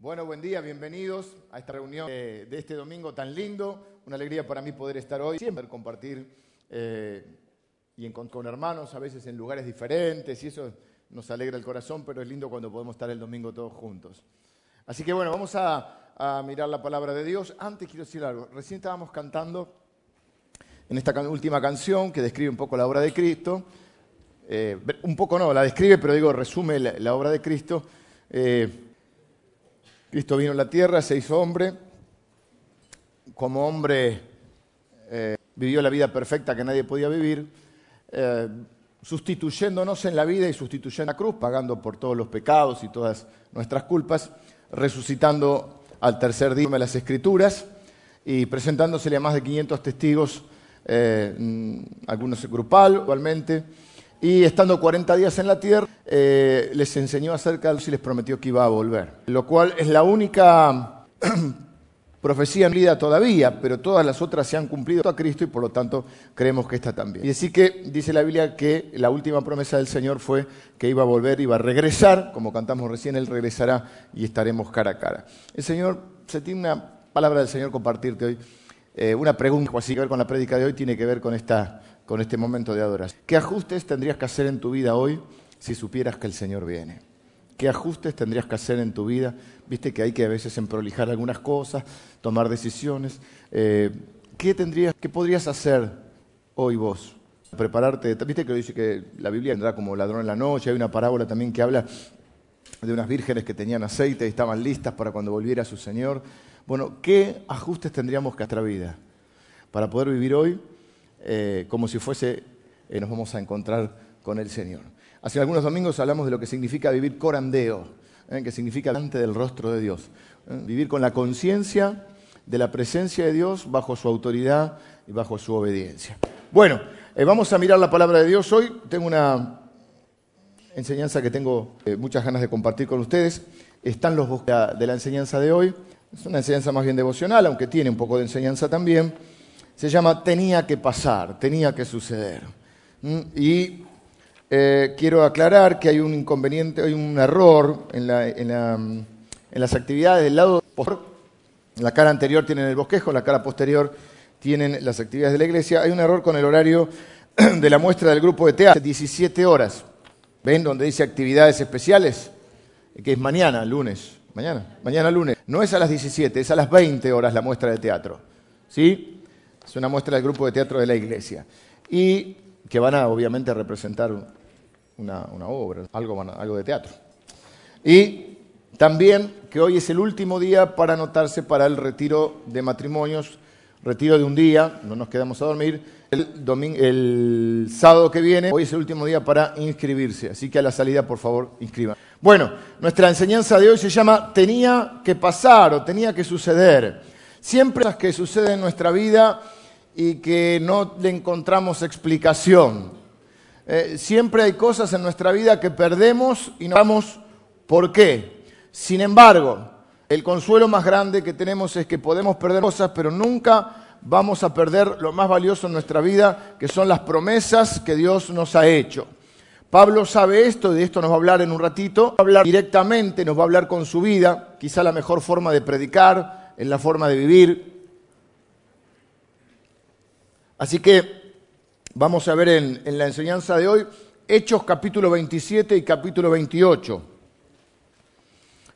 Bueno, buen día, bienvenidos a esta reunión de, este domingo tan lindo. Una alegría para mí poder estar hoy, siempre compartir eh, y con, hermanos, a veces en lugares diferentes, y eso nos alegra el corazón, pero es lindo cuando podemos estar el domingo todos juntos. Así que bueno, vamos a, mirar la palabra de Dios. Antes quiero decir algo, recién estábamos cantando en esta última canción que describe un poco la obra de Cristo. Eh, un poco no, la describe, pero digo, resume la, la obra de Cristo. Eh, Cristo vino a la tierra, se hizo hombre. Como hombre eh, vivió la vida perfecta que nadie podía vivir, eh, sustituyéndonos en la vida y sustituyendo en la cruz, pagando por todos los pecados y todas nuestras culpas, resucitando al tercer día de las Escrituras y presentándosele a más de 500 testigos, eh, mm, algunos grupal igualmente, y estando 40 días en la tierra, eh, les enseñó acerca de Dios y les prometió que iba a volver. Lo cual es la única profecía en vida todavía, pero todas las otras se han cumplido a Cristo y por lo tanto creemos que esta también. Y así que dice la Biblia que la última promesa del Señor fue que iba a volver, iba a regresar, como cantamos recién, Él regresará y estaremos cara a cara. El Señor, se tiene una palabra del Señor compartirte hoy, eh, una pregunta así que ver con la prédica de hoy, tiene que ver con, esta, con este momento de adoración. ¿Qué ajustes tendrías que hacer en tu vida hoy si supieras que el Señor viene? ¿Qué ajustes tendrías que hacer en tu vida? Viste que hay que a veces emprolijar algunas cosas, tomar decisiones. Eh, ¿Qué tendrías, qué podrías hacer hoy vos? Prepararte. Viste que dice que la Biblia vendrá como ladrón en la noche. Hay una parábola también que habla de unas vírgenes que tenían aceite y estaban listas para cuando volviera su Señor. Bueno, ¿qué ajustes tendríamos que hacer a vida para poder vivir hoy eh, como si fuese eh, nos vamos a encontrar con el Señor? Hace algunos domingos hablamos de lo que significa vivir corandeo, eh, que significa delante del rostro de Dios. eh, vivir con la conciencia de la presencia de Dios bajo su autoridad y bajo su obediencia. Bueno, eh, vamos a mirar la palabra de Dios hoy. Tengo una enseñanza que tengo muchas ganas de compartir con ustedes. Están los bosques de la enseñanza de hoy. Es una enseñanza más bien devocional, aunque tiene un poco de enseñanza también. Se llama Tenía que pasar, tenía que suceder. ¿Mm? Y eh, quiero aclarar que hay un inconveniente, hay un error en, mm, las actividades del lado posterior. La cara anterior tienen el bosquejo, la cara posterior tienen las actividades de la iglesia. Hay un error con el horario de la muestra del grupo de teatro, 17 horas. ¿Ven donde dice actividades especiales? Que es mañana, lunes. Mañana, mañana lunes. No es a las 17, es a las 20 horas la muestra de teatro. ¿Sí? Es una muestra del grupo de teatro de la iglesia. Y que van a, obviamente, representar una, obra, algo, algo de teatro. Y también que hoy es el último día para anotarse para el retiro de matrimonios, retiro de un día, no nos quedamos a dormir. El, domin- el sábado que viene, hoy es el último día para inscribirse, así que a la salida, por favor, inscriban. Bueno, nuestra enseñanza de hoy se llama Tenía que pasar o tenía que suceder. Siempre las que suceden en nuestra vida y que no le encontramos explicación. Eh, siempre hay cosas en nuestra vida que perdemos y no sabemos por qué. Sin embargo, el consuelo más grande que tenemos es que podemos perder cosas, pero nunca vamos a perder lo más valioso en nuestra vida, que son las promesas que Dios nos ha hecho. Pablo sabe esto, de esto nos va a hablar en un ratito. Va a hablar directamente, nos va a hablar con su vida, quizá la mejor forma de predicar, en la forma de vivir. Así que vamos a ver en, la enseñanza de hoy Hechos capítulo 27 y capítulo 28.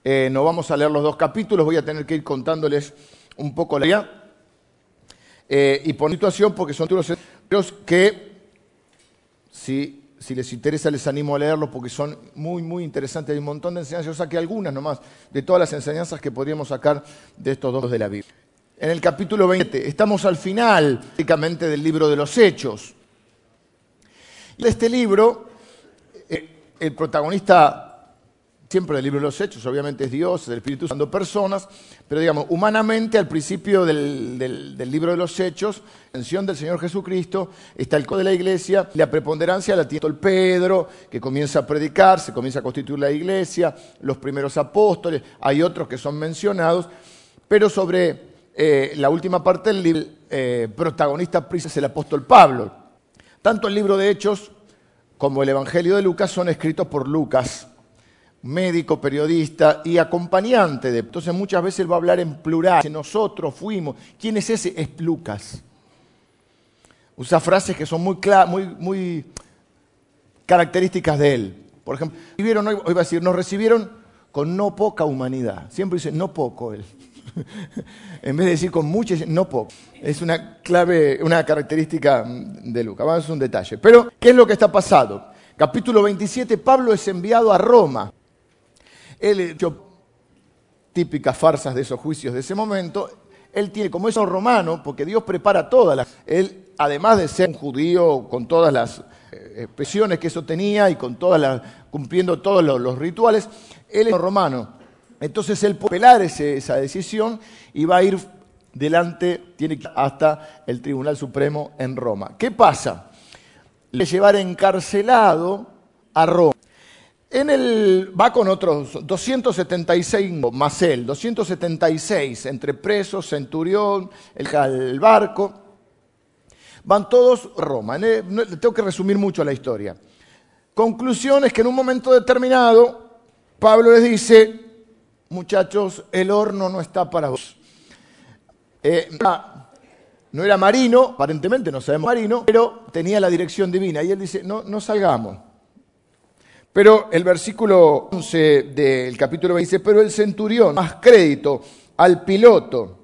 Eh, no vamos a leer los dos capítulos, voy a tener que ir contándoles un poco la idea. Eh, y por situación, porque son títulos que, si, si les interesa, les animo a leerlos porque son muy, muy interesantes. Hay un montón de enseñanzas, yo saqué algunas nomás de todas las enseñanzas que podríamos sacar de estos dos de la Biblia. En el capítulo 20, estamos al final, prácticamente, del libro de los Hechos. Y este libro, eh, el protagonista siempre del libro de los Hechos, obviamente es Dios, es el Espíritu Santo, personas, pero digamos, humanamente al principio del, libro de los Hechos, mención del Señor Jesucristo, está el código de la iglesia, la preponderancia la tiene el Pedro, que comienza a predicar, se comienza a constituir la iglesia, los primeros apóstoles, hay otros que son mencionados, pero sobre eh, la última parte del libro, eh, protagonista es el apóstol Pablo. Tanto el libro de Hechos como el Evangelio de Lucas son escritos por Lucas. médico, periodista y acompañante de... Entonces muchas veces él va a hablar en plural. Nosotros fuimos. ¿Quién es ese? Es Lucas. Usa frases que son muy, muy, muy características de él. Por ejemplo, hoy va a decir, nos recibieron con no poca humanidad. Siempre dice no poco él. en vez de decir con mucha, no poco. Es una clave, una característica de Lucas. Vamos a un detalle. Pero, ¿qué es lo que está pasando? Capítulo 27, Pablo es enviado a Roma. Él típicas farsas de esos juicios de ese momento. Él tiene, como es un romano, porque Dios prepara todas las. Él, además de ser un judío con todas las eh, expresiones que eso tenía y con todas cumpliendo todos los, rituales, él es romano. Entonces él puede pelar esa decisión y va a ir delante, tiene que ir hasta el Tribunal Supremo en Roma. ¿Qué pasa? Le llevar encarcelado a Roma. En el, va con otros 276 más él, 276 entre presos, centurión, el, barco. Van todos a Roma. Tengo que resumir mucho la historia. Conclusión es que en un momento determinado Pablo les dice, muchachos, el horno no está para vos. Eh, no era marino, aparentemente no sabemos marino, pero tenía la dirección divina. Y él dice, no, no salgamos. Pero el versículo 11 del capítulo 20 dice, pero el centurión, más crédito al piloto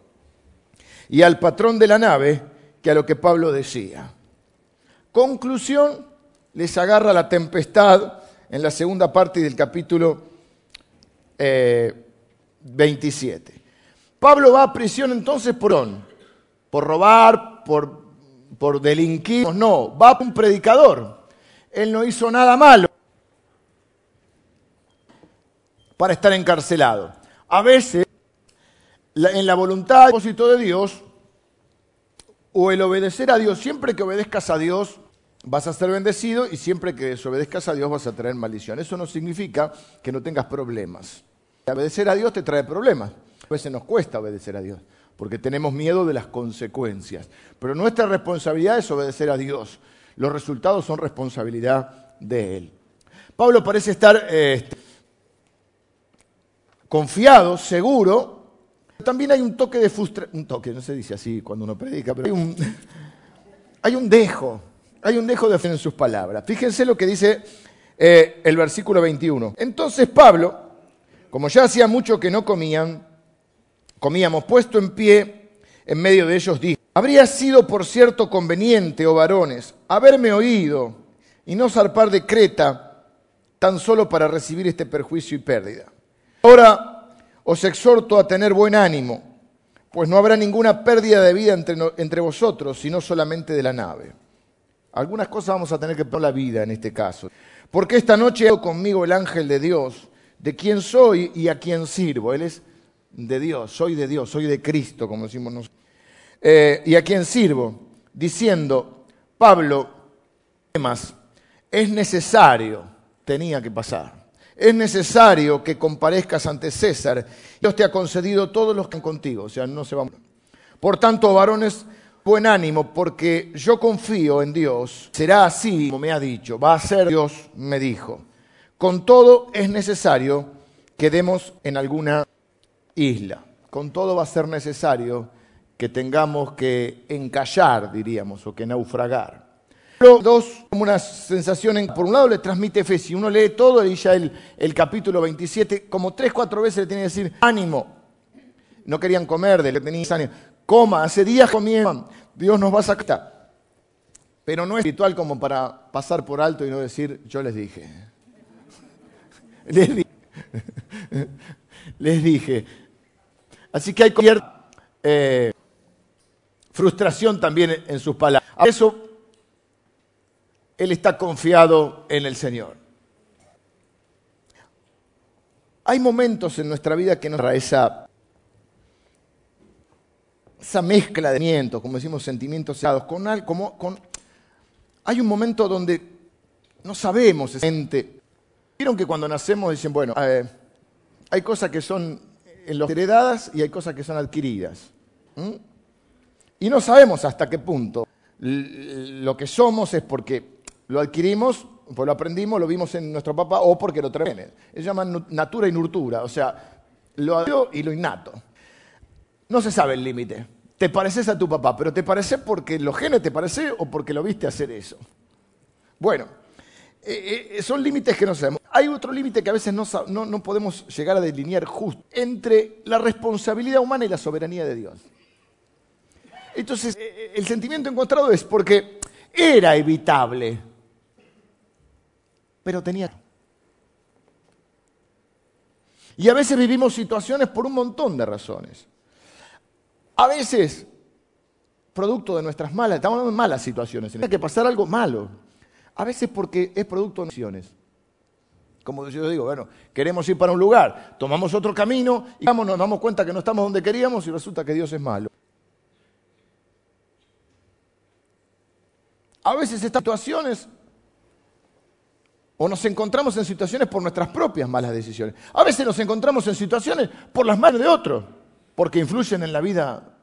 y al patrón de la nave que a lo que Pablo decía. Conclusión, les agarra la tempestad en la segunda parte del capítulo 27. Eh, Pablo va a prisión entonces por, por robar, por, por delinquir. No, va a un predicador. Él no hizo nada malo para estar encarcelado. A veces, en la voluntad y propósito de Dios, o el obedecer a Dios, siempre que obedezcas a Dios, vas a ser bendecido y siempre que desobedezcas a Dios vas a traer maldición. Eso no significa que no tengas problemas. Obedecer a Dios te trae problemas. A veces nos cuesta obedecer a Dios porque tenemos miedo de las consecuencias. Pero nuestra responsabilidad es obedecer a Dios. Los resultados son responsabilidad de Él. Pablo parece estar eh, confiado, seguro. También hay un toque de frustración, un toque, no se dice así cuando uno predica, pero hay un, hay un dejo, hay un dejo de fe en sus palabras. Fíjense lo que dice eh, el versículo 21. Entonces Pablo, como ya hacía mucho que no comían, comíamos puesto en pie en medio de ellos, dijo, habría sido por cierto conveniente, oh varones, haberme oído y no zarpar de Creta tan solo para recibir este perjuicio y pérdida. Ahora os exhorto a tener buen ánimo, pues no habrá ninguna pérdida de vida entre, vosotros, sino solamente de la nave. Algunas cosas vamos a tener que poner la vida en este caso. Porque esta noche he conmigo el ángel de Dios, de quien soy y a quien sirvo. Él es de Dios, soy de Dios, soy de Cristo, como decimos nosotros. Eh, y a quien sirvo, diciendo, Pablo, más, es necesario, tenía que pasar es necesario que comparezcas ante César. Dios te ha concedido todos los que están contigo, o sea, no se van. Por tanto, varones, buen ánimo, porque yo confío en Dios. Será así como me ha dicho, va a ser Dios, me dijo. Con todo es necesario que demos en alguna isla. Con todo va a ser necesario que tengamos que encallar, diríamos, o que naufragar. Dos, como una sensación, en, por un lado le transmite fe, si uno lee todo y ya el, el capítulo 27, como tres, cuatro veces le tiene que decir, ánimo, no querían comer, de le tenían ánimo, coma, hace días comían, Dios nos va a sacar. Pero no es espiritual como para pasar por alto y no decir, yo les dije. Les dije. Así que hay cierta eh, frustración también en sus palabras. Eso él está confiado en el Señor. Hay momentos en nuestra vida que nos da esa, esa mezcla de sentimientos, como decimos, sentimientos cerrados, con, como, con, hay un momento donde no sabemos exactamente. Vieron que cuando nacemos dicen, bueno, eh, hay cosas que son en los heredadas y hay cosas que son adquiridas. Y no sabemos hasta qué punto lo que somos es porque lo adquirimos pues lo aprendimos, lo vimos en nuestro papá, o porque lo traen. Se llaman natura y nurtura, o sea, lo y lo innato. No se sabe el límite. Te pareces a tu papá, pero ¿te parece porque los genes te parece o porque lo viste hacer eso? Bueno, eh, eh, son límites que no sabemos. Hay otro límite que a veces no, no podemos llegar a delinear justo entre la responsabilidad humana y la soberanía de Dios. Entonces, eh, el sentimiento encontrado es porque era evitable, pero tenía... Y a veces vivimos situaciones por un montón de razones. A veces, producto de nuestras malas, estamos en malas situaciones, tiene que pasar algo malo. A veces porque es producto de acciones. Como yo digo, bueno, queremos ir para un lugar, tomamos otro camino y nos damos cuenta que no estamos donde queríamos y resulta que Dios es malo. A veces estas situaciones o nos encontramos en situaciones por nuestras propias malas decisiones. A veces nos encontramos en situaciones por las manos de otros porque influyen en la vida.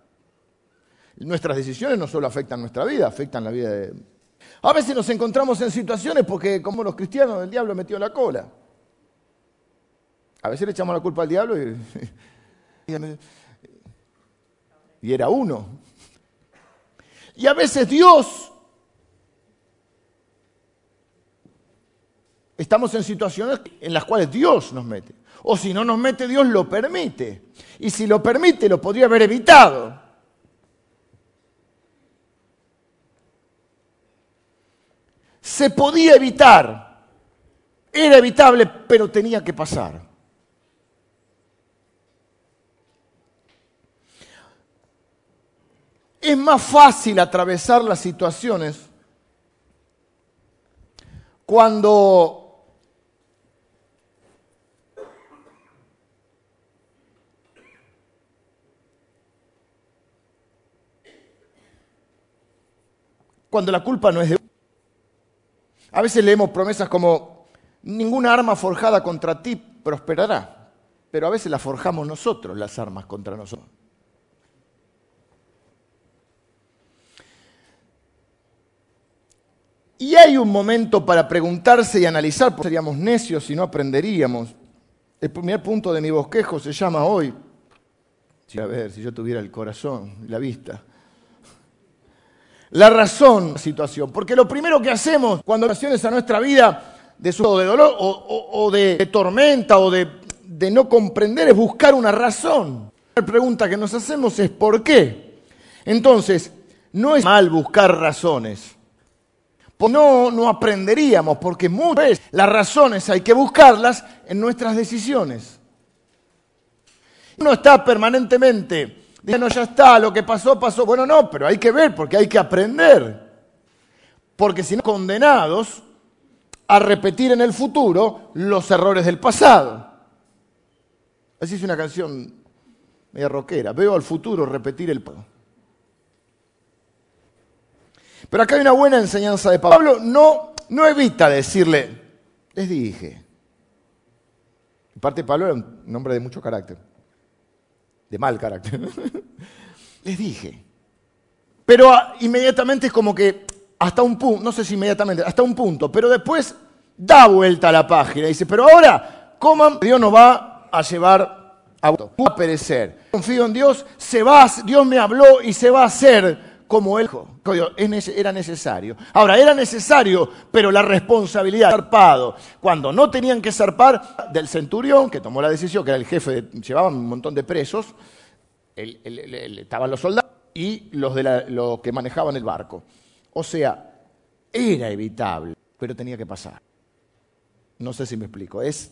Nuestras decisiones no solo afectan nuestra vida, afectan la vida de... A veces nos encontramos en situaciones porque, como los cristianos, el diablo metió la cola. A veces le echamos la culpa al diablo y, y era uno. Y a veces Dios estamos en situaciones en las cuales Dios nos mete. O si no nos mete, Dios lo permite. Y si lo permite, lo podría haber evitado. Se podía evitar. Era evitable, pero tenía que pasar. Es más fácil atravesar las situaciones cuando cuando la culpa no es de... A veces leemos promesas como, ninguna arma forjada contra ti prosperará, pero a veces las forjamos nosotros, las armas contra nosotros. Y hay un momento para preguntarse y analizar, porque seríamos necios si no aprenderíamos. El primer punto de mi bosquejo se llama hoy, a ver, si yo tuviera el corazón la vista, la razón la situación. Porque lo primero que hacemos cuando relaciones a nuestra vida de, su, de dolor o, de, tormenta o de, de no comprender es buscar una razón. La pregunta que nos hacemos es ¿por qué? Entonces, no es mal buscar razones. No, no aprenderíamos, porque muchas veces las razones hay que buscarlas en nuestras decisiones. Uno está permanentemente no, ya está, lo que pasó, pasó. Bueno, no, pero hay que ver porque hay que aprender. Porque si no, condenados a repetir en el futuro los errores del pasado. Así es una canción media rockera. Veo al futuro repetir el pasado. Pero acá hay una buena enseñanza de Pablo. Pablo no, no evita decirle, les dije. En parte Pablo era un hombre de mucho carácter de mal carácter. Les dije. Pero ah, inmediatamente es como que hasta un punto, no sé si inmediatamente, hasta un punto, pero después da vuelta a la página y dice, pero ahora coman, Dios nos va a llevar a, a perecer. Confío en Dios, se va, Dios me habló y se va a hacer como él. Era necesario. Ahora, era necesario, pero la responsabilidad zarpado. Cuando no tenían que zarpar del centurión, que tomó la decisión, que era el jefe, llevaban un montón de presos, estaban los soldados y los, de los que manejaban el barco. O sea, era evitable, pero tenía que pasar. No sé si me explico. Es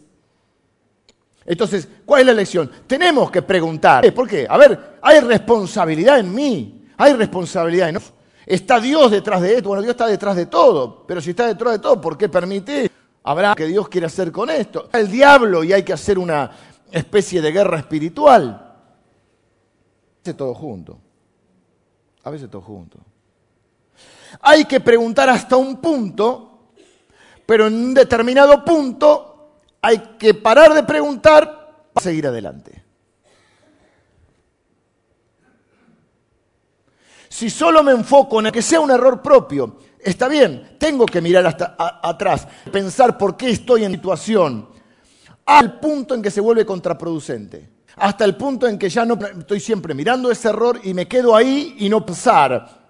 entonces, ¿cuál es la lección? Tenemos que preguntar. ¿Por qué? A ver, hay responsabilidad en mí. Hay responsabilidad. ¿no? ¿Está Dios detrás de esto? Bueno, Dios está detrás de todo. Pero si está detrás de todo, ¿por qué permite? Habrá que Dios quiere hacer con esto. El diablo y hay que hacer una especie de guerra espiritual. A veces todo junto. A veces todo junto. Hay que preguntar hasta un punto, pero en un determinado punto hay que parar de preguntar para seguir adelante. Si solo me enfoco en que sea un error propio, Está bien, tengo que mirar hasta atrás, pensar por qué estoy en situación, al punto en que se vuelve contraproducente, hasta el punto en que ya no estoy siempre mirando ese error y me quedo ahí y no pensar.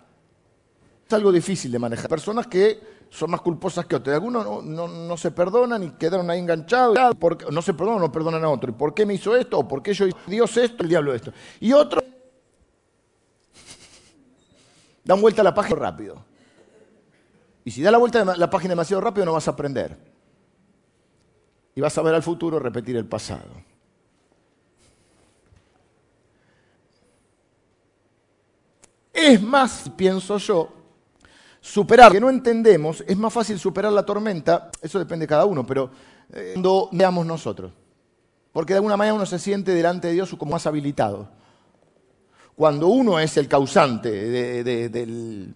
Es algo difícil de manejar. Personas que son más culposas que otras. Algunos no, se perdonan y quedaron ahí enganchados. No se perdonan, no perdonan a otro. ¿Y por qué me hizo esto? ¿O por qué yo hice Dios esto? El diablo esto. Y otros dan vuelta a la página rápido. Y si da la vuelta a la página demasiado rápido no vas a aprender. Y vas a ver al futuro repetir el pasado. Es más, pienso yo, superar que no entendemos, es más fácil superar la tormenta, eso depende de cada uno, pero eh, cuando veamos nosotros. Porque de alguna manera uno se siente delante de Dios como más habilitado. Cuando uno es el causante del,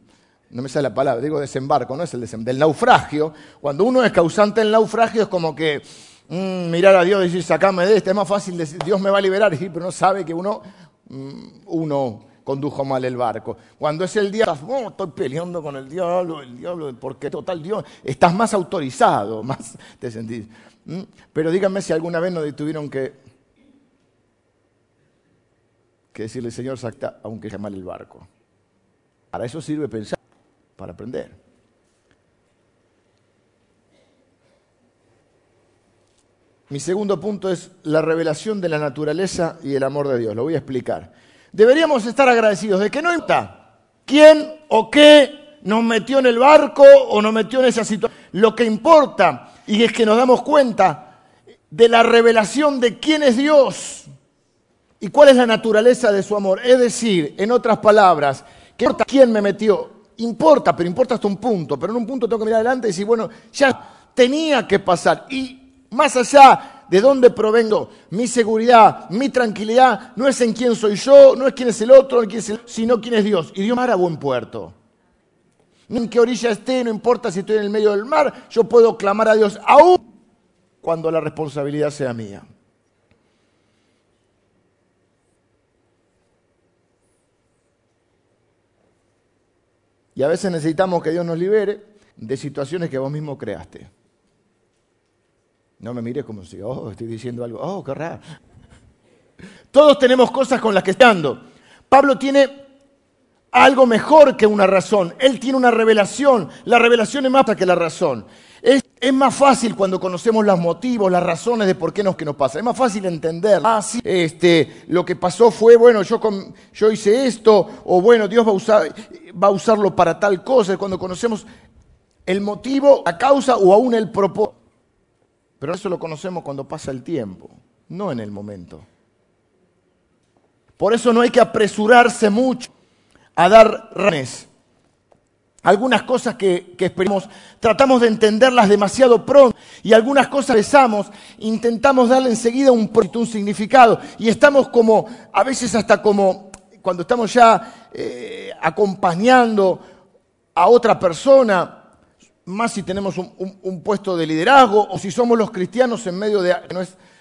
no me sale la palabra, digo desembarco, no es el desembarco, del naufragio, cuando uno es causante del naufragio es como que mm, mirar a Dios y decir, sacame de este, es más fácil decir, Dios me va a liberar, pero no sabe que uno, mm, uno condujo mal el barco. Cuando es el día, oh, estoy peleando con el diablo, el diablo, porque total Dios, estás más autorizado, más te sentís. Pero díganme si alguna vez no tuvieron que, que decirle, Señor, sacta, aunque sea mal el barco. Para eso sirve pensar, para aprender. Mi segundo punto es la revelación de la naturaleza y el amor de Dios. Lo voy a explicar deberíamos estar agradecidos de que no importa quién o qué nos metió en el barco o nos metió en esa situación. Lo que importa y es que nos damos cuenta de la revelación de quién es Dios y cuál es la naturaleza de su amor. Es decir, en otras palabras, que importa quién me metió, importa, pero importa hasta un punto. Pero en un punto tengo que mirar adelante y decir, bueno, ya tenía que pasar. Y más allá de dónde provengo, mi seguridad, mi tranquilidad, no es en quién soy yo, no es quién es el otro, sino quién es Dios. Y Dios me hará buen puerto. en qué orilla esté, no importa si estoy en el medio del mar, yo puedo clamar a Dios aún cuando la responsabilidad sea mía. Y a veces necesitamos que Dios nos libere de situaciones que vos mismo creaste. No me mires como si, oh, estoy diciendo algo, oh, qué raro. Todos tenemos cosas con las que estando. Pablo tiene algo mejor que una razón. Él tiene una revelación. La revelación es más que la razón. Es, más fácil cuando conocemos los motivos, las razones de por qué nos, que nos pasa. Es más fácil entender. Ah, sí, este, lo que pasó fue, bueno, yo, yo hice esto, o bueno, Dios va a, usar, va a usarlo para tal cosa. Cuando conocemos el motivo, la causa o aún el propósito. Pero eso lo conocemos cuando pasa el tiempo, no en el momento. Por eso no hay que apresurarse mucho a dar razones. Algunas cosas que, esperamos, tratamos de entenderlas demasiado pronto y algunas cosas besamos, intentamos darle enseguida un, significado. Y estamos como, a veces hasta como, cuando estamos ya eh, acompañando a otra persona, más si tenemos un, puesto de liderazgo o si somos los cristianos en medio de...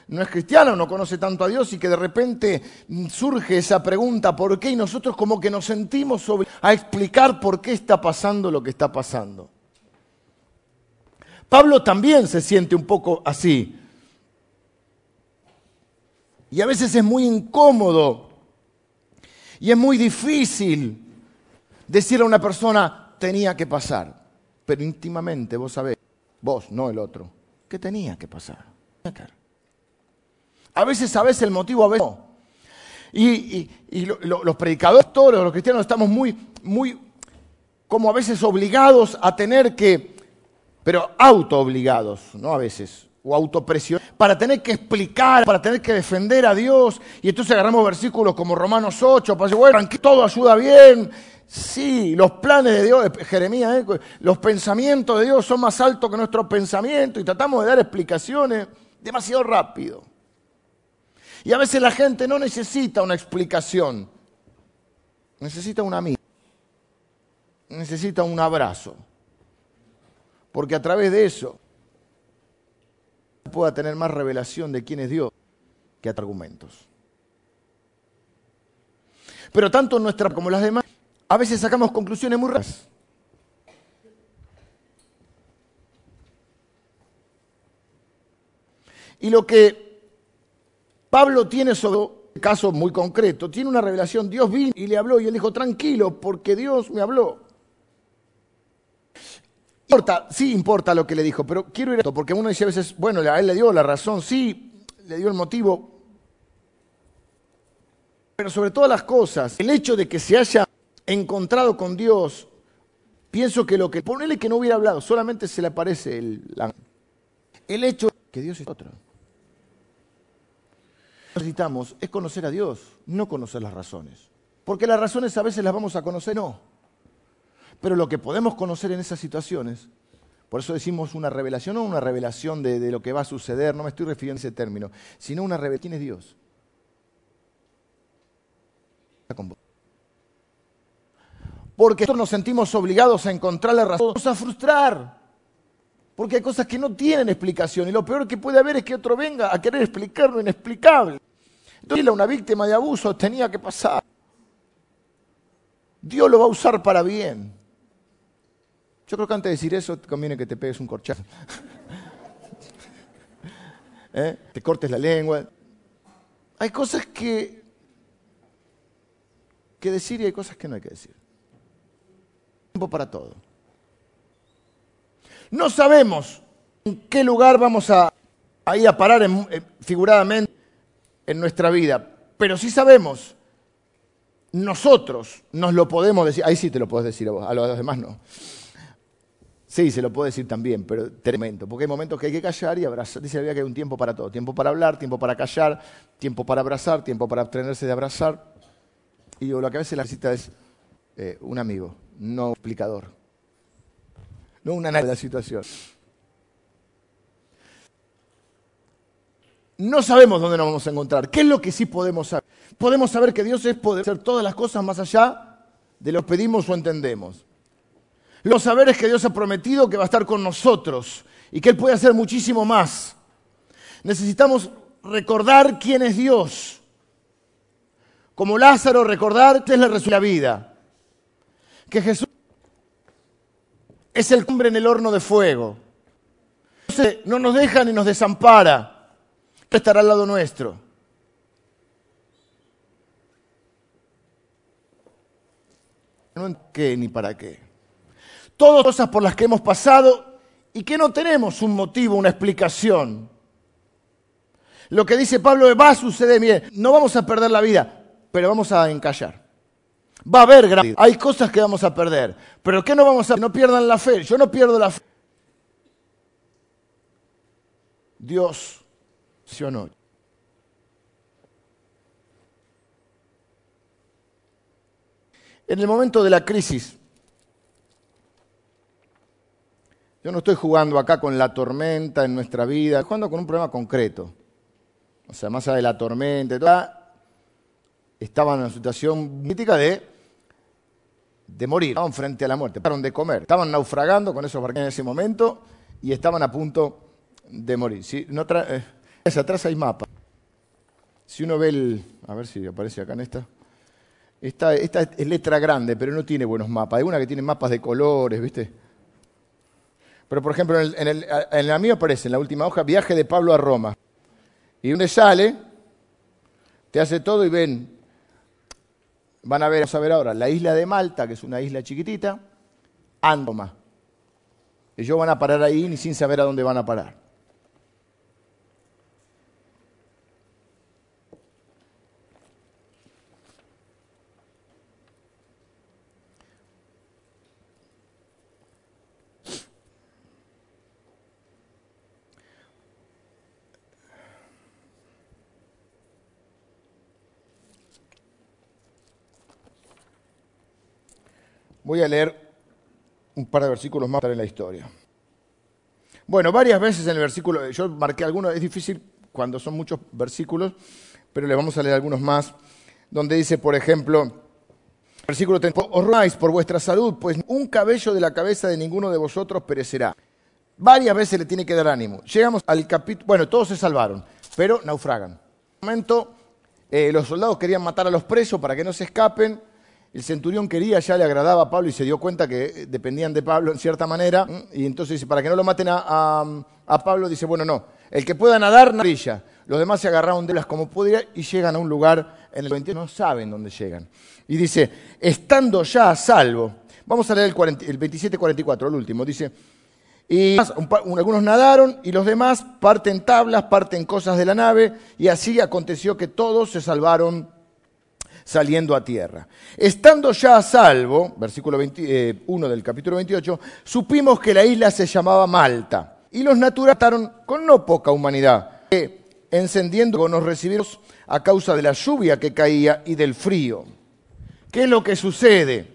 no es cristiano, no conoce tanto a Dios y que de repente surge esa pregunta, ¿por qué? Y nosotros como que nos sentimos sobre, a explicar por qué está pasando lo que está pasando. Pablo también se siente un poco así. Y a veces es muy incómodo y es muy difícil decirle a una persona, tenía que pasar pero íntimamente vos sabés, vos, no el otro, ¿qué tenía que pasar? A veces sabés el motivo, a veces no. Y, los predicadores, todos los cristianos, estamos muy, muy, como a veces obligados a tener que, pero auto obligados, no a veces, o autopresión, para tener que explicar, para tener que defender a Dios. Y entonces agarramos versículos como Romanos 8, para decir, bueno, todo ayuda bien, Sí, los planes de Dios, Jeremías, ¿eh? los pensamientos de Dios son más altos que nuestros pensamientos y tratamos de dar explicaciones demasiado rápido. Y a veces la gente no necesita una explicación, necesita un amigo, necesita un abrazo, porque a través de eso pueda tener más revelación de quién es Dios que argumentos. Pero tanto nuestra como las demás, a veces sacamos conclusiones muy raras. Y lo que Pablo tiene sobre un caso muy concreto, tiene una revelación, Dios vino y le habló y él dijo, tranquilo, porque Dios me habló. Importa, sí importa lo que le dijo, pero quiero ir a esto, porque uno dice a veces, bueno, a él le dio la razón, sí, le dio el motivo, pero sobre todas las cosas, el hecho de que se haya encontrado con Dios, pienso que lo que, ponele que no hubiera hablado, solamente se le aparece el, el hecho de que Dios es otro. Necesitamos es conocer a Dios, no conocer las razones. Porque las razones a veces las vamos a conocer, no. Pero lo que podemos conocer en esas situaciones, por eso decimos una revelación, no una revelación de, lo que va a suceder, no me estoy refiriendo a ese término, sino una revelación. ¿Quién es Dios? Porque nosotros nos sentimos obligados a encontrar la razón, vamos a frustrar. Porque hay cosas que no tienen explicación y lo peor que puede haber es que otro venga a querer explicar lo inexplicable. Entonces, una víctima de abuso tenía que pasar. Dios lo va a usar para bien. Yo creo que antes de decir eso conviene que te pegues un corchazo. ¿Eh? Te cortes la lengua. Hay cosas que que decir y hay cosas que no hay que decir. Tiempo para todo. No sabemos en qué lugar vamos a, ir a parar figuradamente en nuestra vida, pero sí sabemos, nosotros nos lo podemos decir, ahí sí te lo puedes decir a vos, a los demás no. Sí, se lo puedo decir también, pero tremendo, porque hay momentos que hay que callar y abrazar. Dice la Biblia que hay un tiempo para todo, tiempo para hablar, tiempo para callar, tiempo para abrazar, tiempo para abstenerse de abrazar. Y lo que a veces la necesita es eh, un amigo, no un explicador, no una de la situación. No sabemos dónde nos vamos a encontrar. ¿Qué es lo que sí podemos saber? Podemos saber que Dios es poder hacer todas las cosas más allá de lo que pedimos o entendemos. Lo saber es que Dios ha prometido que va a estar con nosotros y que Él puede hacer muchísimo más. Necesitamos recordar quién es Dios como Lázaro, recordar que es la resurrección de la vida. Que Jesús es el hombre en el horno de fuego. No nos deja ni nos desampara. Estará al lado nuestro. No en qué ni para qué. Todas cosas por las que hemos pasado y que no tenemos un motivo, una explicación. Lo que dice Pablo va a suceder, bien, no vamos a perder la vida, pero vamos a encallar. Va a haber gran... Hay cosas que vamos a perder, pero ¿qué no vamos a... No pierdan la fe, yo no pierdo la fe. Dios, ¿sí o no? En el momento de la crisis, yo no estoy jugando acá con la tormenta en nuestra vida, estoy jugando con un problema concreto. O sea, más allá de la tormenta, estaban en una situación crítica de, de morir, estaban frente a la muerte, pararon de comer, estaban naufragando con esos barcos en ese momento y estaban a punto de morir. No eh, atrás hay mapa. Si uno ve el, a ver si aparece acá en esta, esta, esta es letra grande, pero no tiene buenos mapas. Hay una que tiene mapas de colores, ¿viste? Pero por ejemplo, en, el, en, en la mía aparece en la última hoja, viaje de Pablo a Roma. Y donde sale, te hace todo y ven Van a ver, vamos a ver ahora, la isla de Malta, que es una isla chiquitita, Andoma. Ellos van a parar ahí ni sin saber a dónde van a parar. Voy a leer un par de versículos más en la historia. Bueno, varias veces en el versículo, yo marqué algunos, es difícil cuando son muchos versículos, pero les vamos a leer algunos más, donde dice, por ejemplo, versículo 30, os por vuestra salud, pues un cabello de la cabeza de ninguno de vosotros perecerá. Varias veces le tiene que dar ánimo. Llegamos al capítulo, bueno, todos se salvaron, pero naufragan. En un momento, eh, los soldados querían matar a los presos para que no se escapen, el centurión quería, ya le agradaba a Pablo y se dio cuenta que dependían de Pablo en cierta manera. Y entonces dice, para que no lo maten a, Pablo, dice, bueno, no, El que pueda nadar, brilla. Los demás se agarraron de las como pudiera y llegan a un lugar en el 21 no saben dónde llegan. Y dice, estando ya a salvo, vamos a leer el, el 27-44, el último, dice, y algunos nadaron y los demás parten tablas, parten cosas de la nave, y así aconteció que todos se salvaron saliendo a tierra. Estando ya a salvo, versículo 21 eh, del capítulo 28, supimos que la isla se llamaba Malta, y los naturales con no poca humanidad, que encendiendo nos recibieron a causa de la lluvia que caía y del frío. ¿Qué es lo que sucede?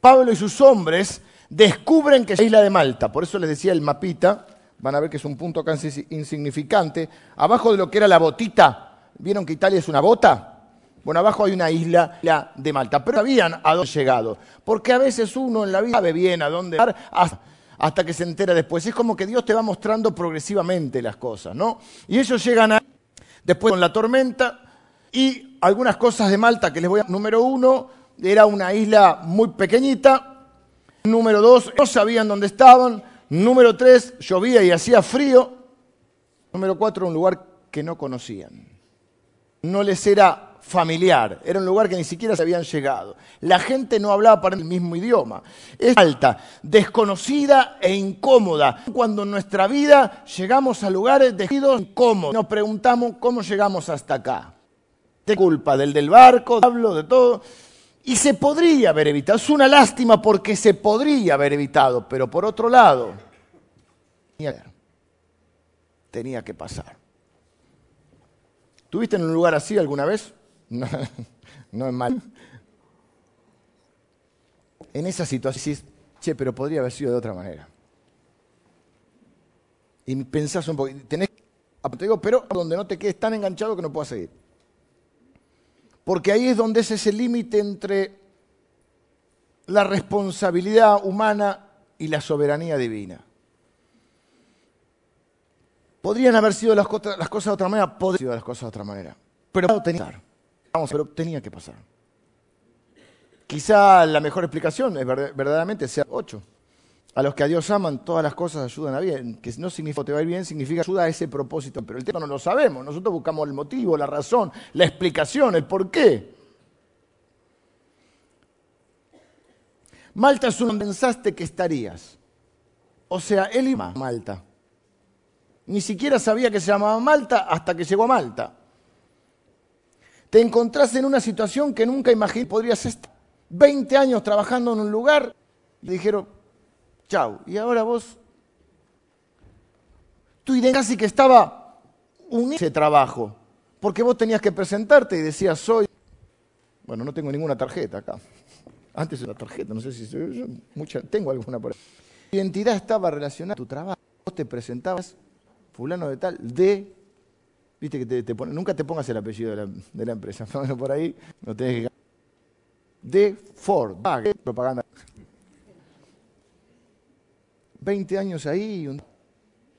Pablo y sus hombres descubren que es la isla de Malta, por eso les decía el mapita, van a ver que es un punto casi insignificante, abajo de lo que era la botita, ¿vieron que Italia es una bota? Bueno, abajo hay una isla de Malta, pero sabían a dónde llegado, porque a veces uno en la vida sabe bien a dónde estar hasta que se entera después. Es como que Dios te va mostrando progresivamente las cosas, ¿no? Y ellos llegan a después con la tormenta y algunas cosas de Malta que les voy a... Número uno, era una isla muy pequeñita. Número dos, no sabían dónde estaban. Número tres, llovía y hacía frío. Número cuatro, un lugar que no conocían. No les era familiar, era un lugar que ni siquiera se habían llegado. La gente no hablaba para el mismo idioma. Es alta, desconocida e incómoda. Cuando en nuestra vida llegamos a lugares desconocidos, incómodos, nos preguntamos cómo llegamos hasta acá. De culpa del del barco, hablo de todo. Y se podría haber evitado. Es una lástima porque se podría haber evitado, pero por otro lado, tenía que pasar. ¿Tuviste en un lugar así alguna vez? No, no es mal. En esa situación che, pero podría haber sido de otra manera. Y pensás un poco, tenés, te digo, pero donde no te quedes tan enganchado que no puedas seguir. Porque ahí es donde es ese límite entre la responsabilidad humana y la soberanía divina. Podrían haber sido las, las cosas de otra manera, podrían haber sido las cosas de otra manera. Pero pero tenía que pasar. Quizá la mejor explicación es verdaderamente sea ocho. A los que a Dios aman, todas las cosas ayudan a bien. Que no significa te va a ir bien, significa ayuda a ese propósito. Pero el tema no lo sabemos. Nosotros buscamos el motivo, la razón, la explicación, el por qué. Malta es donde pensaste que estarías. O sea, él iba a Malta. Ni siquiera sabía que se llamaba Malta hasta que llegó a Malta te encontrás en una situación que nunca imaginé podrías estar. 20 años trabajando en un lugar y dijeron, chau, y ahora vos, tu idea casi que estaba unido ese trabajo, porque vos tenías que presentarte y decías, soy, bueno, no tengo ninguna tarjeta acá. Antes era tarjeta, no sé si mucha, tengo alguna por ahí. Tu identidad estaba relacionada a tu trabajo. Vos te presentabas, fulano de tal, de Viste que te, nunca te pongas el apellido de la, empresa. Por ahí no tenés que. De Ford, propaganda. 20 años ahí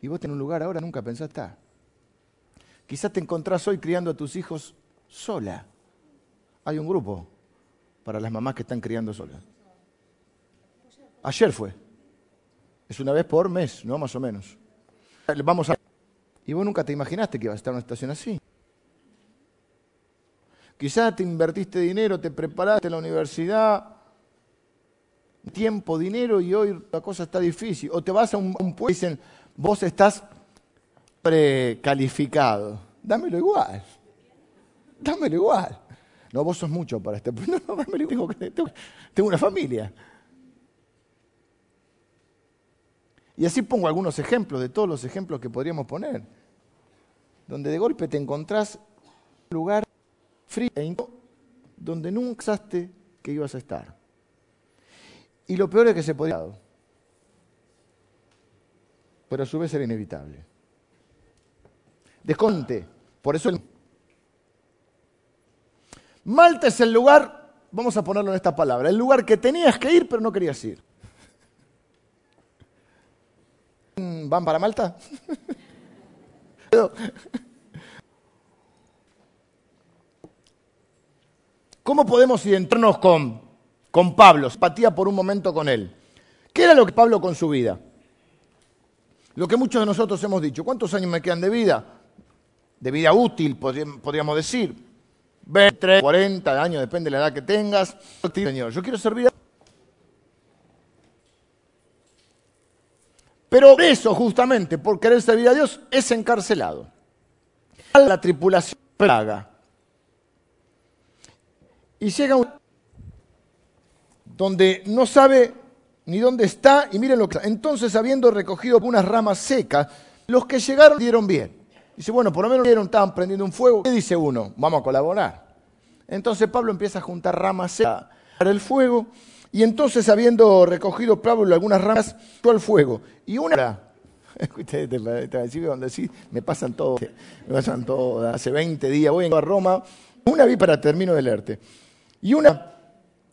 y vos tenés un lugar ahora, nunca pensaste estar. Quizás te encontrás hoy criando a tus hijos sola. Hay un grupo para las mamás que están criando solas. Ayer fue. Es una vez por mes, ¿no? Más o menos. Vamos a y vos nunca te imaginaste que ibas a estar en una situación así. Quizás te invertiste dinero, te preparaste en la universidad, tiempo, dinero y hoy la cosa está difícil. O te vas a un, pueblo y dicen, vos estás precalificado. Dámelo igual. Dámelo igual. No, vos sos mucho para este. No, no, dámelo igual. Tengo, tengo una familia. Y así pongo algunos ejemplos de todos los ejemplos que podríamos poner donde de golpe te encontrás en un lugar frío e donde nunca pensaste que ibas a estar. Y lo peor es que se podía pero a su vez era inevitable. Desconte, por eso el... Malta es el lugar, vamos a ponerlo en esta palabra, el lugar que tenías que ir pero no querías ir. ¿Van para Malta? ¿Cómo podemos identificarnos con, con Pablo? Simpatía por un momento con él. ¿Qué era lo que Pablo con su vida? Lo que muchos de nosotros hemos dicho, ¿cuántos años me quedan de vida? De vida útil, podríamos decir. 20, 40 años, depende de la edad que tengas. Señor, yo quiero servir a Pero eso, justamente, por querer servir a Dios, es encarcelado. La tripulación praga. Y llega un donde no sabe ni dónde está, y miren lo que Entonces, habiendo recogido unas ramas secas, los que llegaron dieron bien. Dice, bueno, por lo menos dieron, estaban prendiendo un fuego. ¿Qué dice uno? Vamos a colaborar. Entonces Pablo empieza a juntar ramas secas para el fuego y entonces, habiendo recogido Pablo algunas ramas, fue al fuego. Y una. donde sí, me pasan todo, me pasan todo. Hace 20 días voy a Roma. Una vi para termino de leerte. Y una,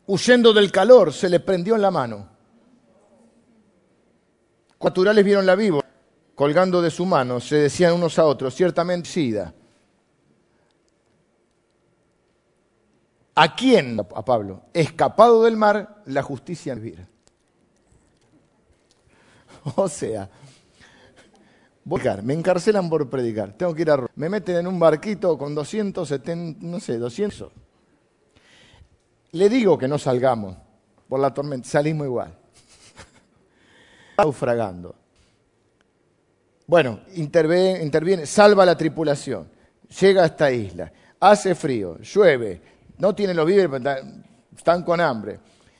huyendo del calor, se le prendió en la mano. Naturales vieron la víbora colgando de su mano, se decían unos a otros, ciertamente sida. ¿A quién? A Pablo. Escapado del mar, la justicia vivir. O sea, me encarcelan por predicar, tengo que ir a. Me meten en un barquito con 270, no sé, 200. Le digo que no salgamos por la tormenta, salimos igual. Naufragando. Bueno, interviene, interviene, salva la tripulación, llega a esta isla, hace frío, llueve, no tienen los víveres, están con hambre.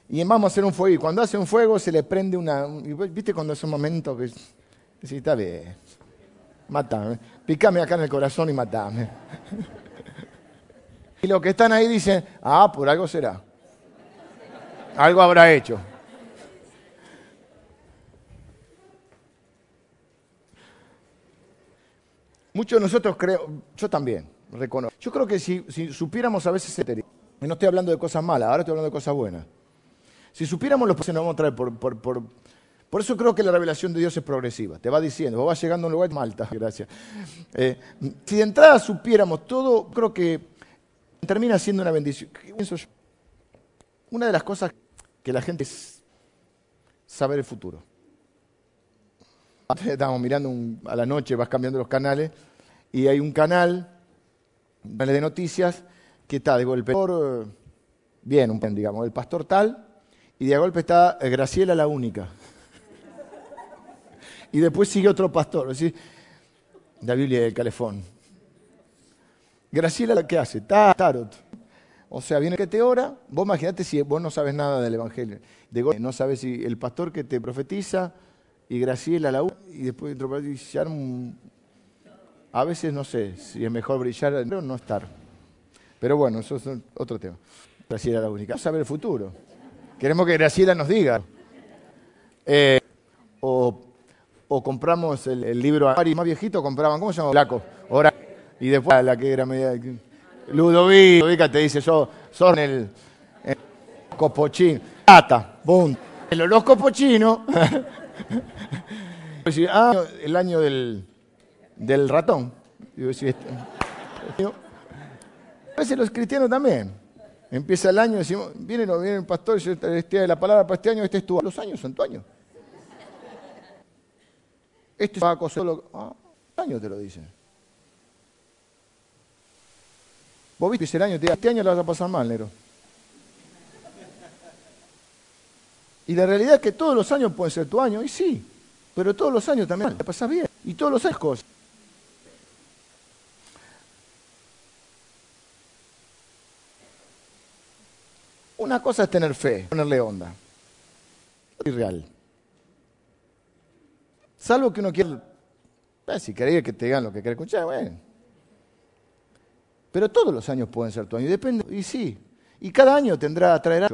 Y vamos a hacer un fuego. Y cuando hace un fuego se le prende una... ¿Viste cuando es un momento que... Sí, está bien. Matame. Pícame acá en el corazón y matame. y los que están ahí dicen, ah, por algo será. Algo habrá hecho. Muchos de nosotros creo, yo también, reconozco. Yo creo que si, supiéramos a veces, y no estoy hablando de cosas malas, ahora estoy hablando de cosas buenas. Si supiéramos los pasos nos vamos a traer por, por, por, por, eso creo que la revelación de Dios es progresiva. Te va diciendo, vos vas llegando a un lugar, Malta, gracias. Eh, si de entrada supiéramos todo, creo que termina siendo una bendición. Una de las cosas que la gente es saber el futuro. Estábamos mirando a la noche, vas cambiando los canales, y hay un canal de noticias que está de golpe, por, bien, un digamos, el pastor tal, y de golpe está eh, Graciela la única. y después sigue otro pastor, es decir, la Biblia del Calefón. Graciela, ¿qué hace? Tarot. O sea, viene que te ora, vos imaginate si vos no sabes nada del Evangelio. De golpe, no sabes si el pastor que te profetiza y Graciela la única, y después a veces no sé si es mejor brillar o no estar. Pero bueno, eso es otro tema. Graciela la única. Ver el futuro. Queremos que Graciela nos diga. Eh, o, compramos el, libro más viejito, compraban, ¿cómo se llama? Laco. Ahora, y después la que era media. Ludovica te dice, yo son el, el copochino. Ata, boom. Los copochinos. ah, el año del del ratón. Este, a veces los cristianos también. Empieza el año, decimos, viene, no, viene el pastor, yo de la palabra para este año, este es tu Los años son tu año. Este va a solo. Ah, año te lo dicen. Vos viste el año, este año lo vas a pasar mal, Nero. Y la realidad es que todos los años pueden ser tu año, y sí, pero todos los años también te pasas bien. Y todos los años cosas. Una cosa es tener fe, ponerle onda. Es irreal. Salvo que uno quiera, eh, si queréis que te digan lo que quiere escuchar, bueno. Pero todos los años pueden ser tu año, depende, y sí. Y cada año tendrá, traerá.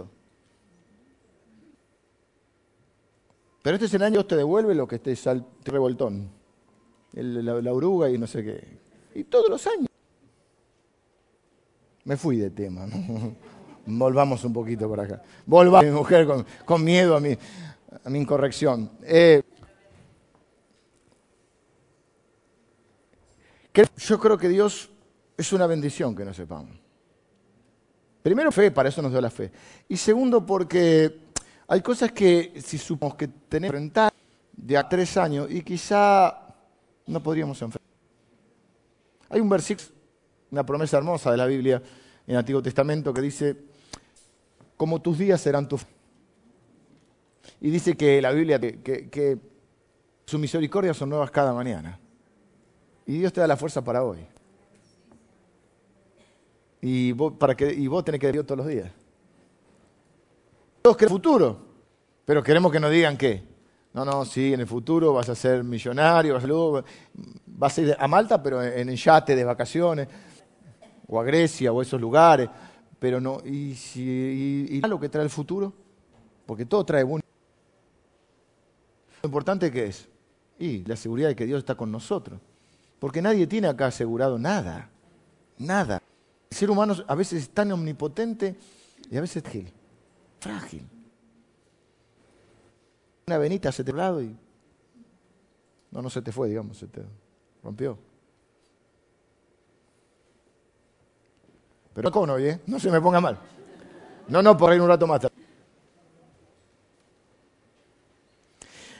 Pero este es el año que te devuelve lo que esté sal, revoltón. la, la oruga y no sé qué. Y todos los años. Me fui de tema, ¿no? Volvamos un poquito por acá. Volvamos, mi mujer, con, miedo a mi, a mi incorrección. Eh, yo creo que Dios es una bendición que no sepamos. Primero, fe, para eso nos dio la fe. Y segundo, porque hay cosas que si supongamos que tenemos que enfrentar, de a tres años y quizá no podríamos enfrentar. Hay un versículo, una promesa hermosa de la Biblia en el Antiguo Testamento que dice, como tus días serán tus... Y dice que la Biblia, que, que su misericordia son nuevas cada mañana. Y Dios te da la fuerza para hoy. Y vos, para que, y vos tenés que Dios todos los días. Todos queremos futuro, pero queremos que nos digan qué. No, no, sí, en el futuro vas a ser millonario, vas a, vas a ir a Malta, pero en el yate de vacaciones, o a Grecia, o a esos lugares. Pero no, ¿y, si, y, lo que trae el futuro? Porque todo trae bueno. Lo importante que es, y la seguridad de que Dios está con nosotros. Porque nadie tiene acá asegurado nada, nada. El ser humano a veces es tan omnipotente y a veces es frágil. Frágil una venita se te lado y no, no se te fue, digamos, se te rompió. Pero ¿cómo no, oye? No se me ponga mal. No, no, por ahí un rato más.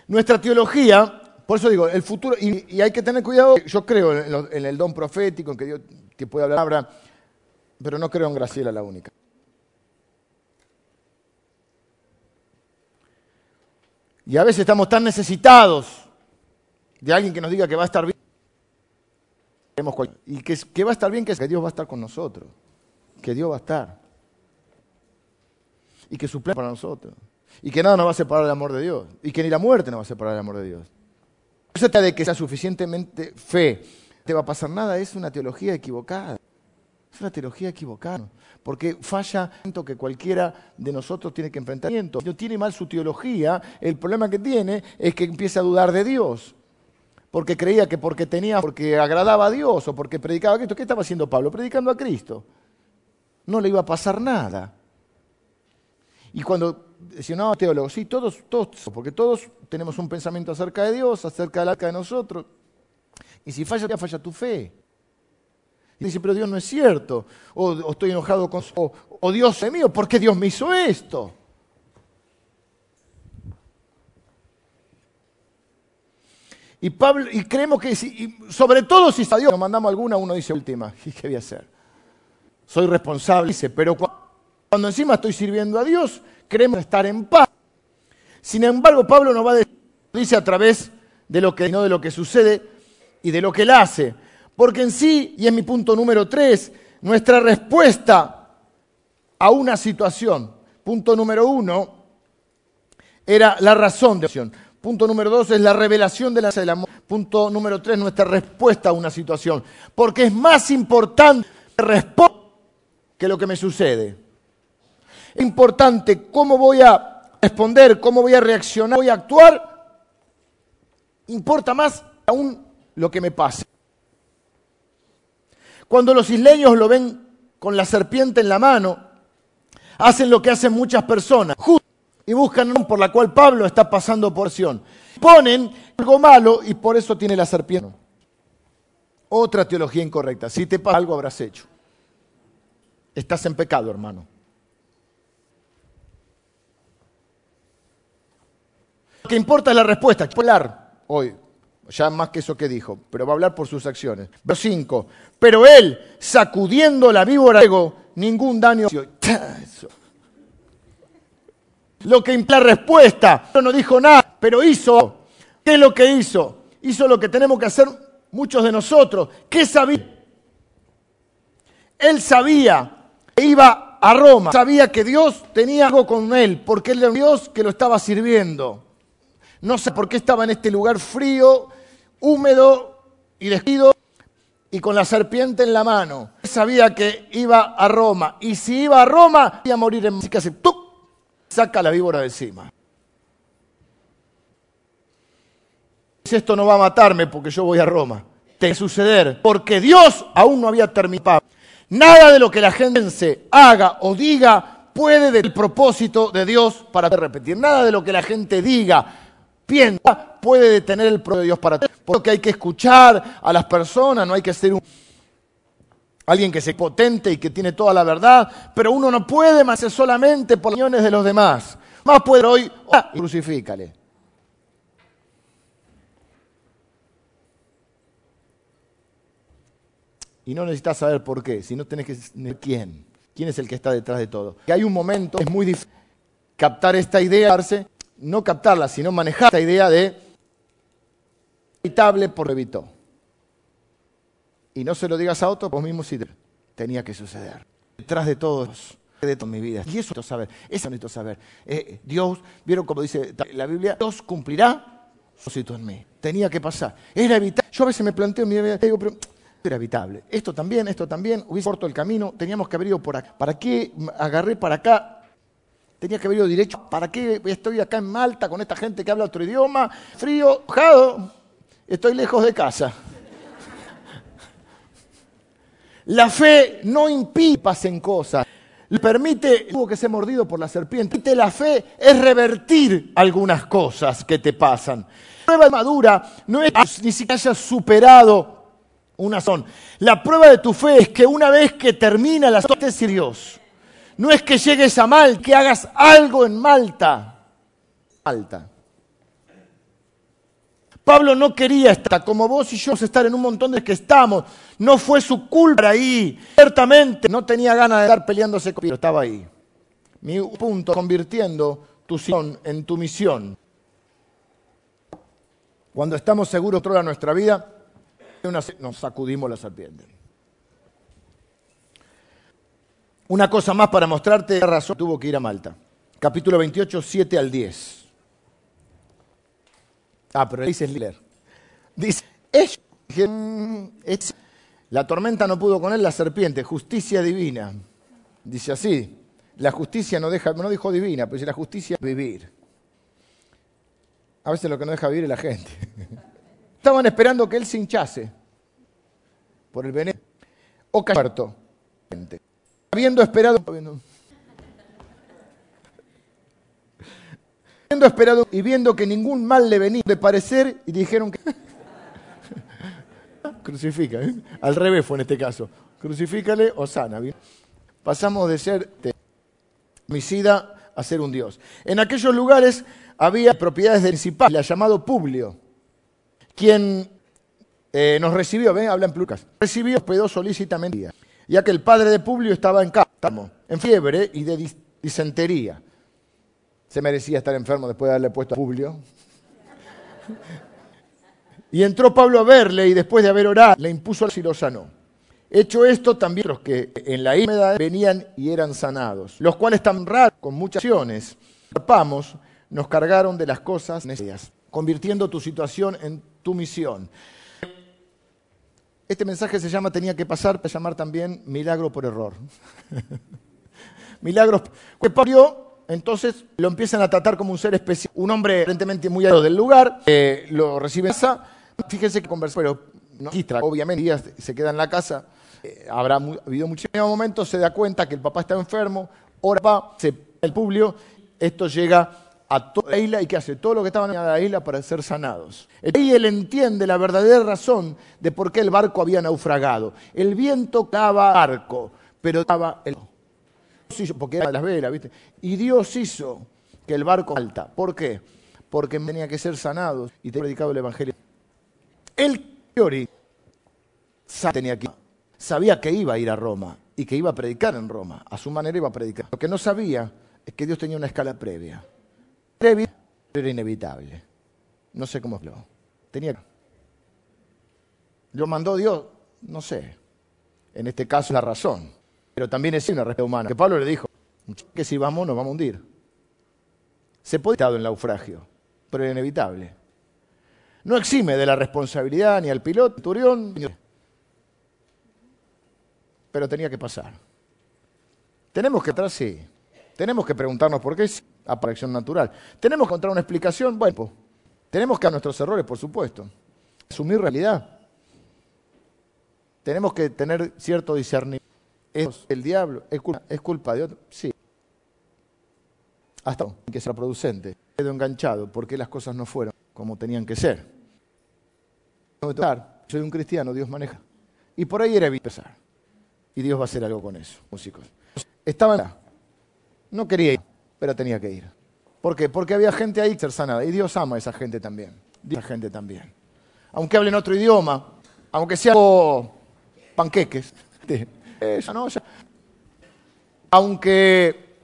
Nuestra teología, por eso digo, el futuro, y, hay que tener cuidado, yo creo en, el don profético, en que Dios que puede hablar, pero no creo en Graciela la única. Y a veces estamos tan necesitados de alguien que nos diga que va a estar bien. Y que, va a estar bien, que, que Dios va a estar con nosotros. Que Dios va a estar. Y que su plan para nosotros. Y que nada nos va a separar del amor de Dios. Y que ni la muerte nos va a separar del amor de Dios. No se de que sea suficientemente fe. Te va a pasar nada, es una teología equivocada. Es una teología equivocada porque falla que cualquiera de nosotros tiene que enfrentar. No tiene mal su teología, el problema que tiene es que empieza a dudar de Dios. Porque creía que porque tenía, porque agradaba a Dios o porque predicaba a Cristo. ¿Qué estaba haciendo Pablo? Predicando a Cristo. No le iba a pasar nada. Y cuando decía, no, teólogo, sí, todos, todos, porque todos tenemos un pensamiento acerca de Dios, acerca del arca de nosotros. Y si falla, ya falla tu fe dice, pero Dios no es cierto. O, estoy enojado con... O, Dios es mío, ¿por qué Dios me hizo esto? Y, Pablo, y creemos que, sobre todo si a Dios nos mandamos alguna, uno dice última, ¿y qué voy a hacer? Soy responsable, dice, pero cuando, encima estoy sirviendo a Dios, queremos estar en paz. Sin embargo, Pablo nos va a decir, dice a través de lo que, no de lo que sucede y de lo que él hace. Porque en sí, y es mi punto número tres, nuestra respuesta a una situación, punto número uno, era la razón de la situación. Punto número dos es la revelación de la del amor. Punto número tres, nuestra respuesta a una situación. Porque es más importante responder que lo que me sucede. Es importante cómo voy a responder, cómo voy a reaccionar, voy a actuar. Importa más aún lo que me pase. Cuando los isleños lo ven con la serpiente en la mano, hacen lo que hacen muchas personas, y buscan por la cual Pablo está pasando porción. Ponen algo malo y por eso tiene la serpiente. Otra teología incorrecta. Si te pasa algo, habrás hecho. Estás en pecado, hermano. Lo que importa es la respuesta. Hablar hoy ya más que eso que dijo, pero va a hablar por sus acciones. Verso 5. Pero él, sacudiendo la víbora, ningún daño. Lo que implica respuesta, no dijo nada, pero hizo. ¿Qué es lo que hizo? Hizo lo que tenemos que hacer muchos de nosotros. ¿Qué sabía? Él sabía iba a Roma, sabía que Dios tenía algo con él, porque él era Dios que lo estaba sirviendo. No sé por qué estaba en este lugar frío, húmedo y despido y con la serpiente en la mano. Sabía que iba a Roma y si iba a Roma iba a morir en... Así que hace ¡tuc! saca la víbora de encima. Si esto no va a matarme porque yo voy a Roma, te suceder porque Dios aún no había terminado. Nada de lo que la gente haga o diga puede del propósito de Dios para repetir. Nada de lo que la gente diga piensa puede detener el propio de Dios para ti. Porque hay que escuchar a las personas, no hay que ser un, alguien que se potente y que tiene toda la verdad, pero uno no puede más solamente por opiniones de los demás. Más puede hoy, ah, crucifícale. Y no necesitas saber por qué, sino tenés que saber quién. ¿Quién es el que está detrás de todo? Que hay un momento, es muy difícil captar esta idea, no captarla, sino manejar esta idea de evitable por evitó. Y no se lo digas a otro, vos mismo si tenía que suceder. Detrás de todos de toda mi vida. Y eso necesito saber, eso necesito saber. Eh, Dios, vieron como dice la Biblia, Dios cumplirá su en mí. Tenía que pasar. Era evitable. Yo a veces me planteo en mi vida, digo, pero era evitable. Esto también, esto también, hubiese corto el camino, teníamos que haber ido por acá. ¿Para qué agarré para acá? Tenía que haber ido derecho. ¿Para qué estoy acá en Malta con esta gente que habla otro idioma? Frío, mojado. Estoy lejos de casa. La fe no impide que pasen cosas. Le permite, tuvo que ser mordido por la serpiente. La fe es revertir algunas cosas que te pasan. La prueba madura no es ni siquiera hayas superado una son. La prueba de tu fe es que una vez que termina la te Dios, no es que llegues a Malta, que hagas algo en Malta. Malta. Pablo no quería estar como vos y yo estar en un montón de que estamos. No fue su culpa ahí. Ciertamente no tenía ganas de estar peleándose con pero estaba ahí. Mi punto, convirtiendo tu misión en tu misión. Cuando estamos seguros de nuestra vida, nos sacudimos la serpiente. Una cosa más para mostrarte la razón tuvo que ir a Malta. Capítulo 28, 7 al 10. Ah, pero dice Liller. Dice, es, la tormenta no pudo con él, la serpiente, justicia divina. Dice así, la justicia no deja, no dijo divina, pero dice la justicia vivir. A veces lo que no deja vivir es la gente. Estaban esperando que él se hinchase por el veneno o muerto. Habiendo esperado, habiendo esperado y viendo que ningún mal le venía de parecer, y dijeron que crucifica, ¿eh? al revés fue en este caso, crucifícale o sana. Pasamos de ser homicida a ser un dios. En aquellos lugares había propiedades del principal, llamado Publio quien eh, nos recibió, ven, habla en plucas, recibió, hospedó solícitamente, ya que el padre de Publio estaba en cama, en fiebre y de disentería. Se merecía estar enfermo después de haberle puesto a Publio. Y entró Pablo a verle y después de haber orado, le impuso al lo sanó. Hecho esto, también los que en la isla venían y eran sanados, los cuales tan raros, con muchas acciones, nos cargaron de las cosas necesarias, convirtiendo tu situación en tu misión. Este mensaje se llama Tenía que pasar, para llamar también Milagro por error. Milagros. Que parió, entonces lo empiezan a tratar como un ser especial. Un hombre aparentemente muy alto del lugar, eh, lo recibe en casa. Fíjense que conversa, pero no registra, obviamente, se queda en la casa. Eh, habrá habido muchísimos momentos, se da cuenta que el papá está enfermo, ora papá, se el publio, esto llega a toda la isla y que hace todo lo que estaban en la isla para ser sanados. Y él entiende la verdadera razón de por qué el barco había naufragado. El viento daba barco, pero estaba el porque era las velas, ¿viste? Y Dios hizo que el barco alta. ¿Por qué? Porque tenía que ser sanados y tenía predicado el evangelio. Él tenía que sabía que iba a ir a Roma y que iba a predicar en Roma. A su manera iba a predicar. Lo que no sabía es que Dios tenía una escala previa era inevitable. No sé cómo lo. Tenía. Lo mandó Dios, no sé. En este caso la razón. Pero también es una respuesta humana. Que Pablo le dijo que si vamos nos vamos a hundir. Se puede estar en naufragio, pero es inevitable. No exime de la responsabilidad ni al piloto, Turión, pero tenía que pasar. Tenemos que atrás, sí. Tenemos que preguntarnos por qué aparición natural. ¿Tenemos que encontrar una explicación? Bueno, tenemos que a nuestros errores, por supuesto. Asumir realidad. Tenemos que tener cierto discernimiento. ¿Es el diablo? ¿Es culpa, ¿Es culpa de otro? Sí. Hasta que sea producente. Quedo enganchado porque las cosas no fueron como tenían que ser. Soy un cristiano, Dios maneja. Y por ahí era empezar. Y Dios va a hacer algo con eso, músicos. Estaban no quería ir pero tenía que ir. ¿Por qué? Porque había gente ahí ser sanada. Y Dios ama a esa gente también. Dios a esa gente también. Aunque hablen otro idioma, aunque sea panqueques. Eso, ¿no? Aunque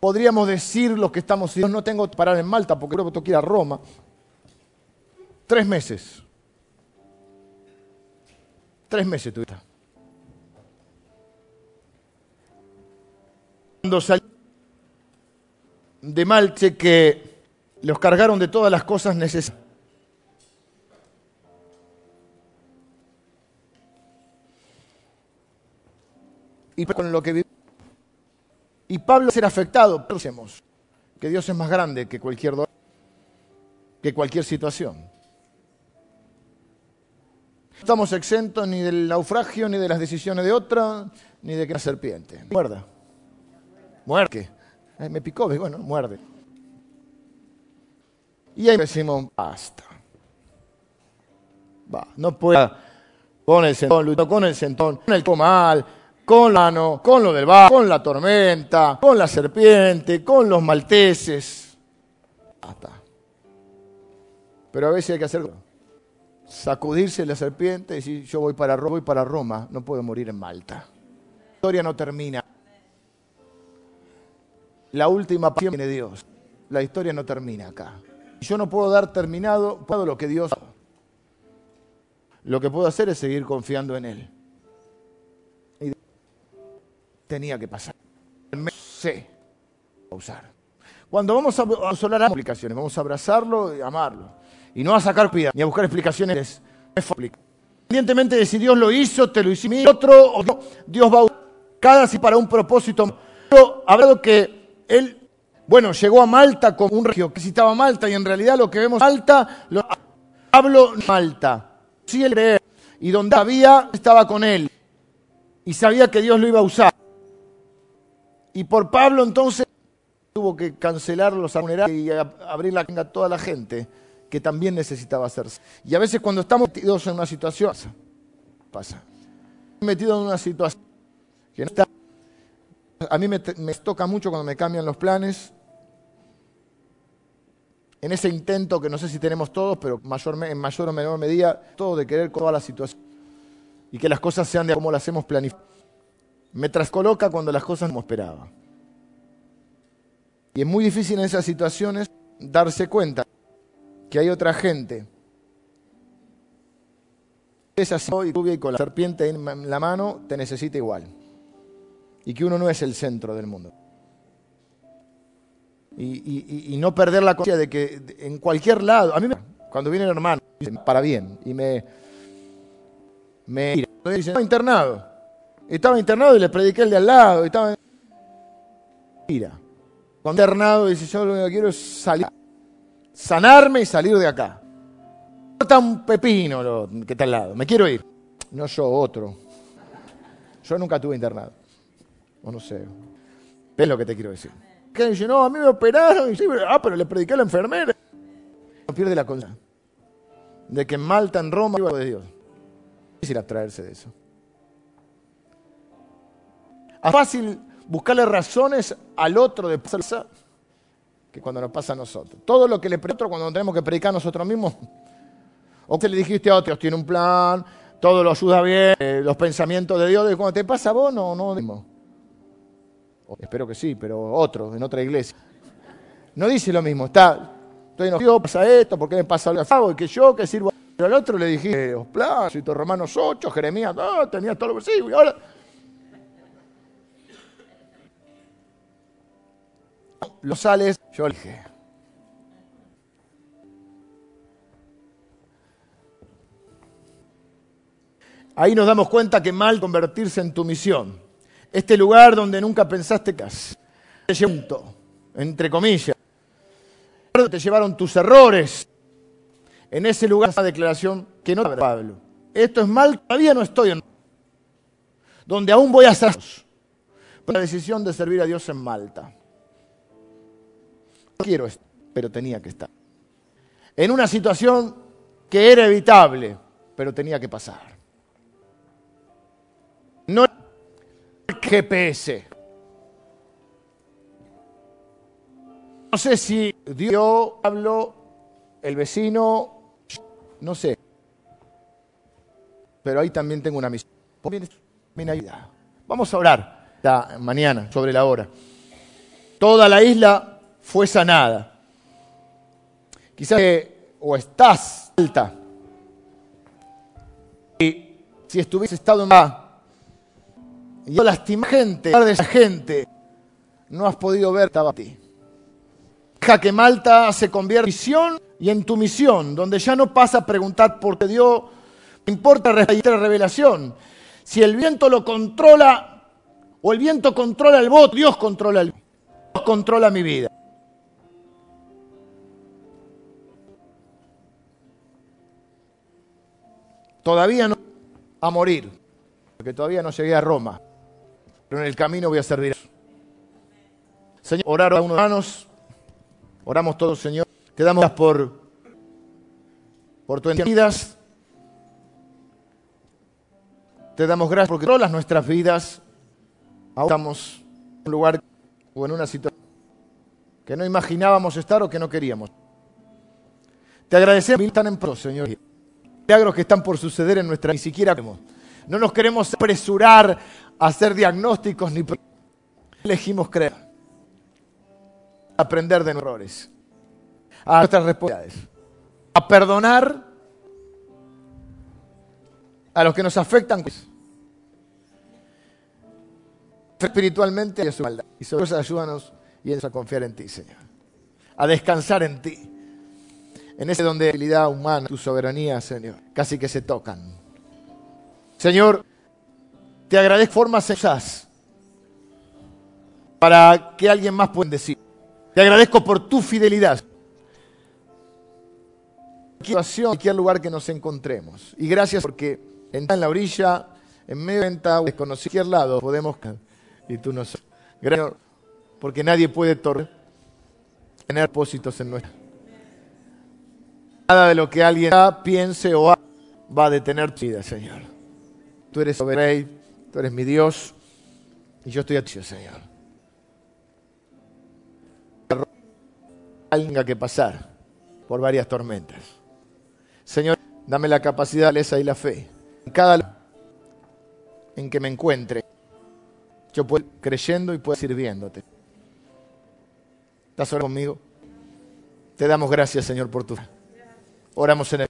podríamos decir lo que estamos yo no tengo que parar en Malta porque creo que tengo que ir a Roma. Tres meses. Tres meses tuviste. Cuando salí de Malta que los cargaron de todas las cosas necesarias. Y con lo que Y Pablo ser afectado, pensemos que Dios es más grande que cualquier dolor, que cualquier situación. No estamos exentos ni del naufragio, ni de las decisiones de otra, ni de que serpiente. Muerda. Muerde. me picó, bueno, muerde. Y ahí decimos, basta. Va, no puedo con el sentón, con el sentón, con el comal, con la mano, con lo del bar, con la tormenta, con la serpiente, con los malteses. Basta. Pero a veces hay que hacer sacudirse la serpiente y decir, yo voy para Roma, voy para Roma, no puedo morir en Malta. La historia no termina. La última pasión tiene Dios. La historia no termina acá. Yo no puedo dar terminado todo lo que Dios Lo que puedo hacer es seguir confiando en Él. Y tenía que pasar. Sé usar. Cuando vamos a, a aplicaciones, vamos a abrazarlo y amarlo. Y no a sacar pida, ni a buscar explicaciones. Independientemente de si Dios lo hizo, te lo hizo otro, Dios va a cada si para un propósito. Pero que Él bueno, llegó a Malta con un regio que citaba Malta y en realidad lo que vemos Malta, lo, Pablo Malta, sí el creer, y donde había estaba con él y sabía que Dios lo iba a usar. Y por Pablo entonces tuvo que cancelar los y abrir la a toda la gente que también necesitaba hacerse. Y a veces cuando estamos metidos en una situación, pasa, pasa. Metido en una situación que no está a mí me, toca mucho cuando me cambian los planes. En ese intento que no sé si tenemos todos, pero en mayor o menor medida, todo de querer toda la situación y que las cosas sean de como las hemos planificado. Me trascoloca cuando las cosas no esperaba. Y es muy difícil en esas situaciones darse cuenta que hay otra gente. Es así y con la serpiente en la mano te necesita igual y que uno no es el centro del mundo. Y, no perder la conciencia de que en cualquier lado, a mí me, cuando viene el hermano, para bien, y me, me dice, estaba internado, estaba internado y le prediqué el de al lado, estaba mira, cuando internado dice, yo lo que quiero es salir, sanarme y salir de acá. No está un pepino lo, que está al lado, me quiero ir. No yo, otro. Yo nunca tuve internado. O no sé. ¿Ves lo que te quiero decir? Que dice, no, a mí me operaron. Y ah, pero le prediqué a la enfermera. No pierde la conciencia de que en Malta, en Roma, de Dios. Es difícil abstraerse de eso. Es fácil buscarle razones al otro de pasar que cuando nos pasa a nosotros. Todo lo que le predica cuando tenemos que predicar a nosotros mismos. O que le dijiste a otros, tiene un plan, todo lo ayuda bien, eh, los pensamientos de Dios, y cuando te pasa a vos, no, no. Espero que sí, pero otro, en otra iglesia. No dice lo mismo, está, estoy enojado, pasa esto, ¿por qué me pasa algo? Y que yo, que sirvo. Pero al otro le dije, los plazos, Romanos 8, Jeremías, ah, tenía todo lo que sí, y ahora... Los sales, yo le dije. Ahí nos damos cuenta que mal convertirse en tu misión este lugar donde nunca pensaste que te entre comillas. Te llevaron tus errores. En ese lugar esa declaración que no Pablo. Esto es mal, todavía no estoy en donde aún voy a hacer la decisión de servir a Dios en Malta. No quiero esto, pero tenía que estar. En una situación que era evitable, pero tenía que pasar. No GPS. No sé si Dios, Pablo, el vecino, no sé. pero ahí también tengo una misión. Vamos a orar mañana sobre la hora. Toda la isla fue sanada. Quizás o estás alta. Y si estuviese estado en y yo lastimar gente, de esa gente, no has podido ver a ti. Deja que Malta se convierta en misión y en tu misión, donde ya no pasa a preguntar por qué Dios importa la revelación. Si el viento lo controla, o el viento controla el voto, Dios controla el Dios controla mi vida. Todavía no a morir, porque todavía no llegué a Roma, pero en el camino voy a servir. Señor, orar a unos manos, oramos todos, Señor. Te damos gracias por, por tu vidas. Te damos gracias porque todas nuestras vidas estamos en un lugar o en una situación que no imaginábamos estar o que no queríamos. Te agradecemos tan en pro, Señor. Milagros que están por suceder en nuestra ni siquiera no nos queremos apresurar hacer diagnósticos ni elegimos creer. Aprender de nuestros errores. A nuestras responsabilidades. A perdonar a los que nos afectan espiritualmente y a su maldad. Y sobre eso ayúdanos y a confiar en ti, Señor. A descansar en ti. En ese donde la habilidad humana, tu soberanía, Señor, casi que se tocan. Señor, te agradezco formas esas para que alguien más pueda decir. Te agradezco por tu fidelidad. En cualquier cualquier lugar que nos encontremos. Y gracias porque en la orilla, en medio de venta, desconocido, cualquier lado, podemos y tú no Gracias porque nadie puede tener propósitos en nuestra. Nada de lo que alguien piense o haga va a detener tu vida, Señor. Tú eres soberano, tú eres mi Dios y yo estoy a ti, Señor. Tenga que pasar por varias tormentas. Señor, dame la capacidad, esa y la fe. En cada en que me encuentre, yo puedo ir creyendo y puedo ir sirviéndote. ¿Estás orando conmigo? Te damos gracias, Señor, por tu. Oramos en el.